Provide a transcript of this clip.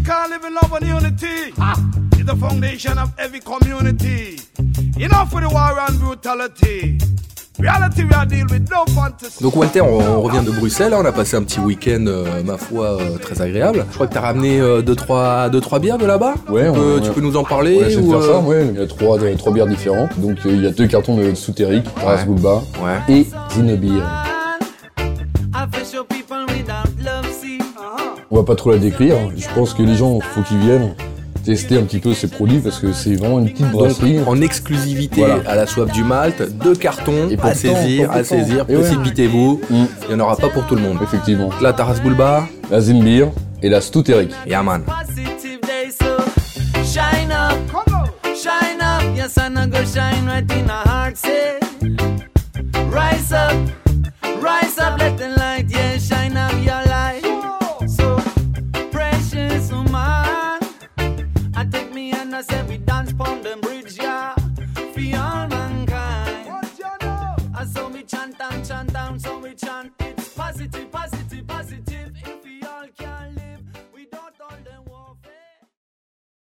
live in love and unity. It's the foundation of every community. Enough for the war and brutality. Donc Walter, on, revient de Bruxelles, hein. on a passé un petit week-end, euh, ma foi, euh, très agréable. Je crois que tu as ramené 2-3 euh, deux, trois, deux, trois bières de là-bas Ouais, on, Tu peux nous en parler ouais, ou, faire ça, ouais. Il y a trois, trois bières différentes. Donc il y a deux cartons de Soutéric, Ras Bulba et Zinebir. Pas trop la décrire, je pense que les gens, faut qu'ils viennent tester un petit peu ces produits parce que c'est vraiment une petite brasserie. en exclusivité à la soif du Malte, deux cartons à saisir, à saisir, précipitez-vous. Mm. Il n'y en aura pas pour tout le monde. Effectivement. La Taras Bulba, la Zimbir et la Stouteric. Yeah I say we dance pon them bridge, yeah, for all mankind. I saw me chant and chant down, so we chant it's positive, positive.